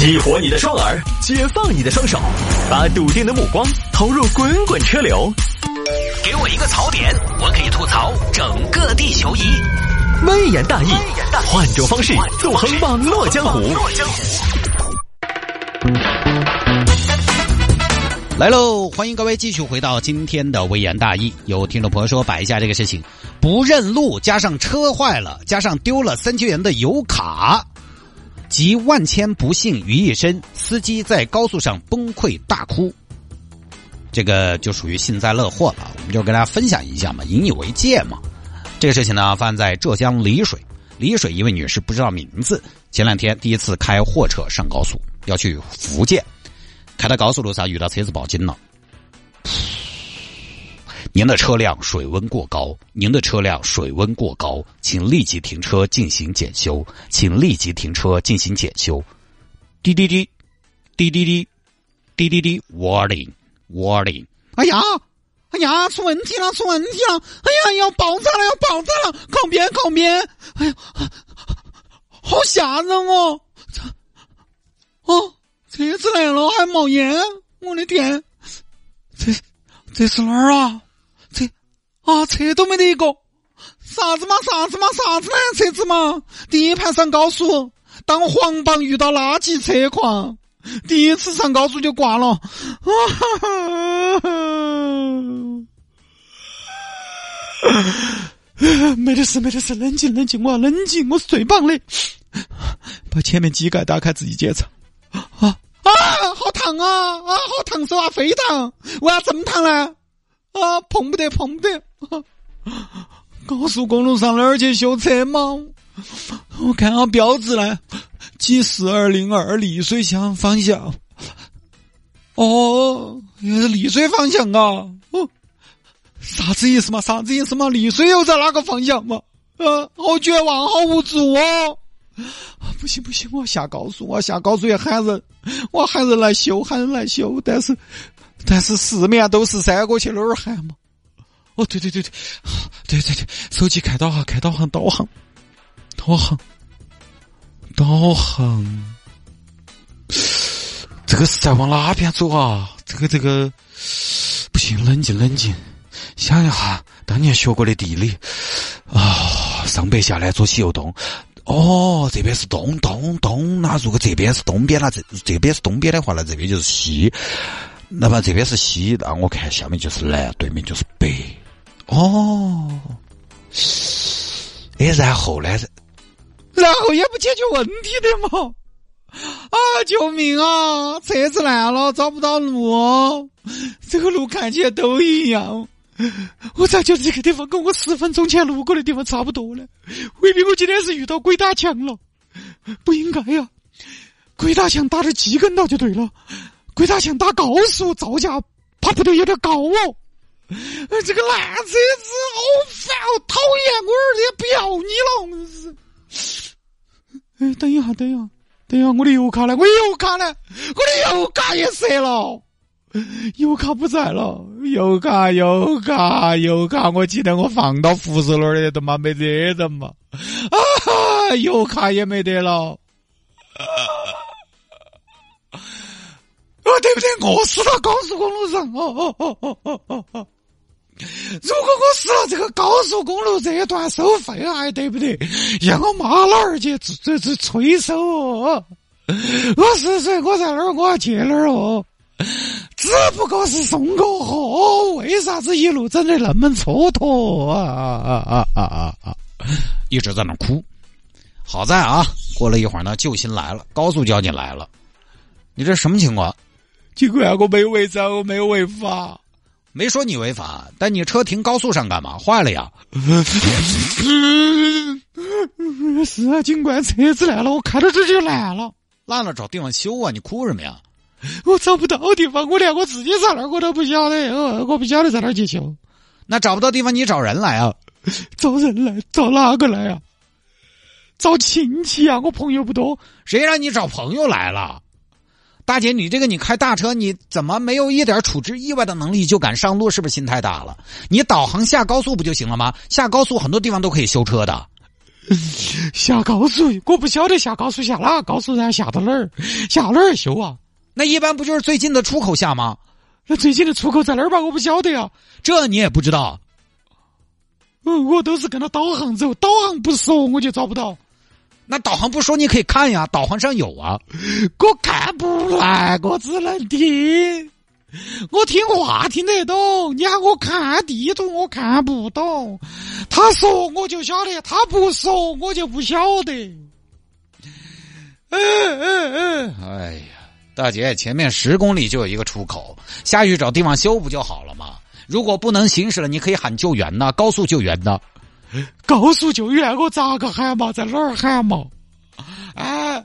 激活你的双耳，解放你的双手，把笃定的目光投入滚滚车流。给我一个槽点，我可以吐槽整个地球仪。微言大义，换种方式纵横网络江湖。来喽！欢迎各位继续回到今天的微言大义。有听众朋友说摆一下这个事情，不认路加上车坏了，加上丢了三千元的油卡，集万千不幸于一身，司机在高速上崩溃大哭。这个就属于幸灾乐祸了，我们就跟大家分享一下嘛，引以为戒嘛。这个事情呢，发生在浙江丽水，丽水一位女士不知道名字，前两天第一次开货车上高速，要去福建。开到高速路上遇到车子报警了，您的车辆水温过高，您的车辆水温过高，请立即停车进行检修，请立即停车进行检修。滴滴滴，滴滴滴，滴滴滴，warning warning！哎呀，哎呀，出问题了，出问题了！哎呀，要爆炸了，要爆炸了！靠边，靠边！哎呀，好吓人哦！哦。车子来了还冒烟，我的天！这这是哪儿啊？啊，车都没得一个，啥子嘛？啥子嘛？啥子烂？车子嘛？第一盘上高速，当黄榜遇到垃圾车况，第一次上高速就挂了。啊 哈没得事，没得事，冷静，冷静，我要冷静，我是最棒的。把前面机盖打开，自己检查。啊啊！好烫啊！啊，好烫手啊！非烫！为啥这么烫呢？啊，碰不得，碰不得！高速公路上哪儿去修车嘛？我看下标志呢，G 四二零二丽水向方向。哦，原来是丽水方向啊！哦，啥子意思嘛？啥子意思嘛？丽水又在哪个方向嘛？啊，好绝望，好无助哦！不行不行，我要下高速，我要下高速要喊人，我喊人来修，喊人来修。但是，但是四面都是山，我去哪儿喊嘛？哦，对对对对，对对对，手机开导航，开导航，导航，导航，导航。这个是在往哪边走啊？这个这个不行，冷静冷静，想一下当年学过的地理啊，上北下南左西右东。哦，这边是东东东，那如果这边是东边，那这这边是东边的话，那这边就是西。那么这边是西，那我看下面就是南，对面就是北。哦，哎，然后呢？然后也不解决问题的嘛？啊，救命啊！车子烂了，找不到路，这个路看起来都一样。我咋觉得这个地方跟我十分钟前路过的地方差不多呢？未必我今天是遇到鬼打墙了？不应该呀！鬼打墙打的鸡跟道就对了。鬼打墙打高速造价怕不得有点高哦。这个烂车子好烦，哦讨厌！我儿子也不要你了，是。哎，等一下，等一下，等一下，我的油卡呢？我的油卡呢？我的油卡也折了。油卡不在了，油卡油卡油卡，我记得我放到扶手那儿的，他妈没得人嘛，啊，油卡也没得了，啊，对不对？我死到高速公路上，哦哦哦哦哦哦哦！如果我死了这个高速公路这一段收费还对不对？让我妈老儿去这这催收哦！我是谁？我在哪儿？我要去哪儿哦？只不过是送个货，为啥子一路整的那么蹉跎啊啊啊啊啊啊！一直在那哭。好在啊，过了一会儿呢，救星来了，高速交警来了。你这什么情况？警官，我没违章，我没违法，没说你违法，但你车停高速上干嘛？坏了呀？是啊，警官，车子烂了，我开到这就烂了，烂了找地方修啊！你哭什么呀？我找不到地方，我连我自己在哪儿我都不晓得，我我不晓得在哪儿去修。那找不到地方，你找人来啊？找人来？找哪个来啊？找亲戚啊！我朋友不多，谁让你找朋友来了？大姐，你这个你开大车，你怎么没有一点处置意外的能力就敢上路？是不是心太大了？你导航下高速不就行了吗？下高速很多地方都可以修车的。下高速，我不晓得下高速下哪高速，然后下到哪儿，下哪儿修啊？那一般不就是最近的出口下吗？那最近的出口在哪儿吧？我不晓得呀。这你也不知道？嗯，我都是跟着导航走，导航不说我就找不到。那导航不说你可以看呀，导航上有啊。我看不来，我只能听。我听话听得懂，你喊我看地图我看不懂。他说我就晓得，他不说我就不晓得。嗯嗯嗯，哎呀，大姐，前面十公里就有一个出口，下去找地方修不就好了吗？如果不能行驶了，你可以喊救援呐，高速救援呐。高速救援我咋个喊嘛？在哪儿喊嘛？哎，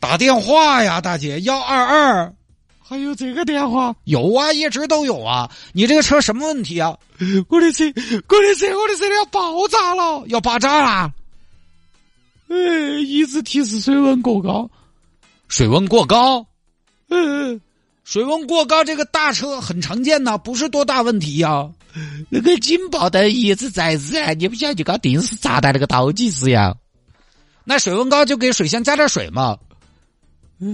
打电话呀，大姐，幺二二。还有这个电话有啊，一直都有啊。你这个车什么问题啊？我的车，我的车，我的车要爆炸了，要爆炸了！哎，一直提示水温过高，水温过高。嗯，水温过高，这个大车很常见呐，不是多大问题呀。那个警报灯一直在燃，你不晓得就搞定时炸弹那个倒计时呀？那水温高就给水箱加点水嘛。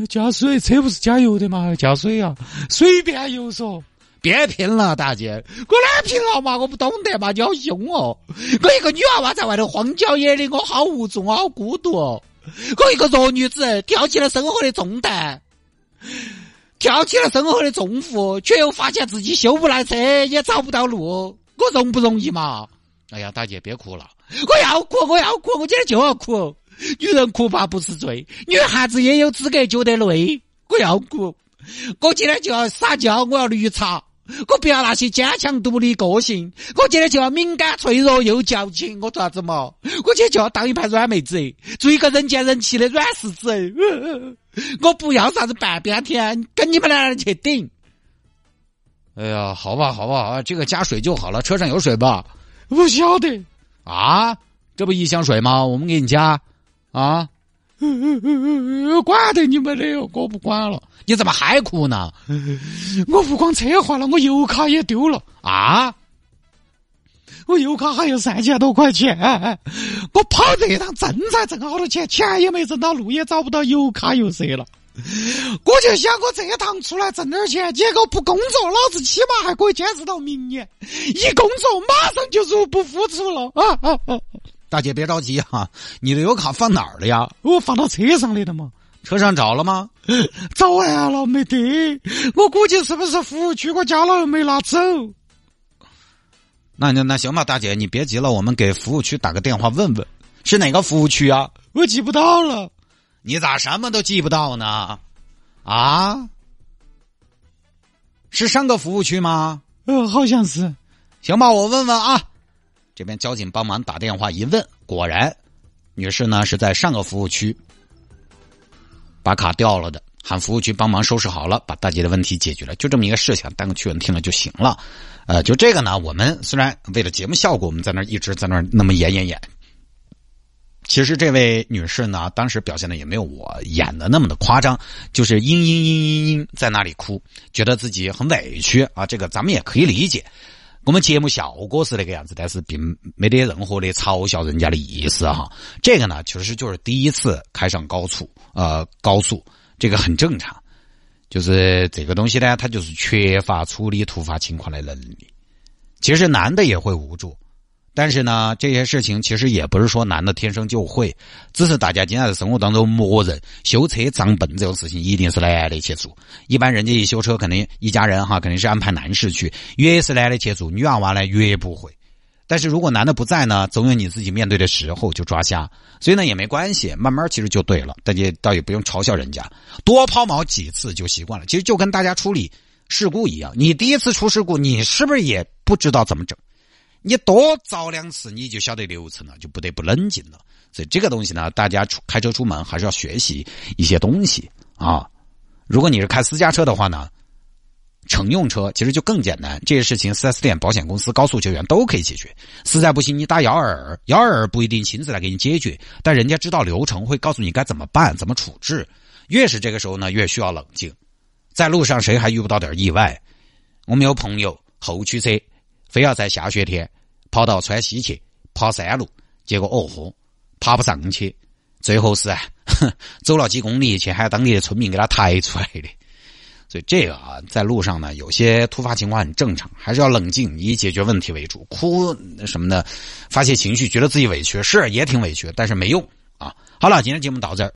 加水，车不是加油的嘛？加水啊，随便油嗦。别拼了，大姐，我哪拼了嘛？我不懂得嘛，你好凶哦！我一个女娃娃在外头荒郊野岭，我好无助，我好孤独。我一个弱女子，挑起了生活的重担，挑起了生活的重负，却又发现自己修不来车，也找不到路，我容不容易嘛？哎呀，大姐别哭了，我要哭，我要哭，我今天就要哭。女人哭吧不是罪，女孩子也有资格觉得累。我要哭，我今天就要撒娇，我要绿茶，我不要那些坚强独立个性。我今天就要敏感脆弱又矫情，我做啥子嘛？我今天就要当一盘软妹子，做一个人见人气的软柿子。我不要啥子半边天，跟你们两人去顶。哎呀，好吧，好吧，好吧，这个加水就好了。车上有水吧？不晓得啊，这不一箱水吗？我们给你加。啊，管得你们的哟，我不管了。你怎么还哭呢？我不光车坏了，我油卡也丢了啊！我油卡还有三千多块钱，我跑这一趟挣才挣好多钱，钱也没挣到，路也找不到，油卡又折了。我就想我这一趟出来挣点钱，结果不工作，老子起码还可以坚持到明年。一工作，马上就入不敷出了啊啊啊！大姐别着急哈，你的油卡放哪儿了呀？我放到车上来的嘛。车上找了吗？找完了没得？我估计是不是服务区我加了又没拿走？那那那行吧，大姐你别急了，我们给服务区打个电话问问，是哪个服务区啊？我记不到了。你咋什么都记不到呢？啊？是上个服务区吗？呃，好像是。行吧，我问问啊。这边交警帮忙打电话一问，果然，女士呢是在上个服务区把卡掉了的，喊服务区帮忙收拾好了，把大姐的问题解决了，就这么一个事情，当个趣闻听了就行了。呃，就这个呢，我们虽然为了节目效果，我们在那一直在那那么演演演，其实这位女士呢，当时表现的也没有我演的那么的夸张，就是嘤嘤嘤嘤嘤在那里哭，觉得自己很委屈啊，这个咱们也可以理解。我们节目效果是那个样子，但是并没得任何的嘲笑人家的意思哈。这个呢，其实就是第一次开上高速，呃，高速这个很正常。就是这个东西呢，它就是缺乏处理突发情况的能力。其实男的也会无助。但是呢，这些事情其实也不是说男的天生就会，只是大家经常在生活当中默认修车账本这种事情一定是男的去做。一般人家一修车，肯定一家人哈肯定是安排男士去，越是男的去做，女娃娃呢越不会。但是如果男的不在呢，总有你自己面对的时候就抓瞎，所以呢也没关系，慢慢其实就对了。大家倒也不用嘲笑人家，多抛锚几次就习惯了。其实就跟大家处理事故一样，你第一次出事故，你是不是也不知道怎么整？你多遭两次，你就晓得流程了，就不得不冷静了。所以这个东西呢，大家出开车出门还是要学习一些东西啊。如果你是开私家车的话呢，乘用车其实就更简单。这些事情，四 S 店、保险公司、高速救援都可以解决。实在不行，你打幺二二，幺二二不一定亲自来给你解决，但人家知道流程，会告诉你该怎么办、怎么处置。越是这个时候呢，越需要冷静。在路上谁还遇不到点意外？我们有朋友后驱车。非要在下雪天跑到川西去跑山路，结果哦豁，爬不上去，最后是 走了几公里去喊当地的村民给他抬出来的。所以这个啊，在路上呢，有些突发情况很正常，还是要冷静，以解决问题为主。哭什么的，发泄情绪，觉得自己委屈是也挺委屈，但是没用啊。好了，今天节目到这儿。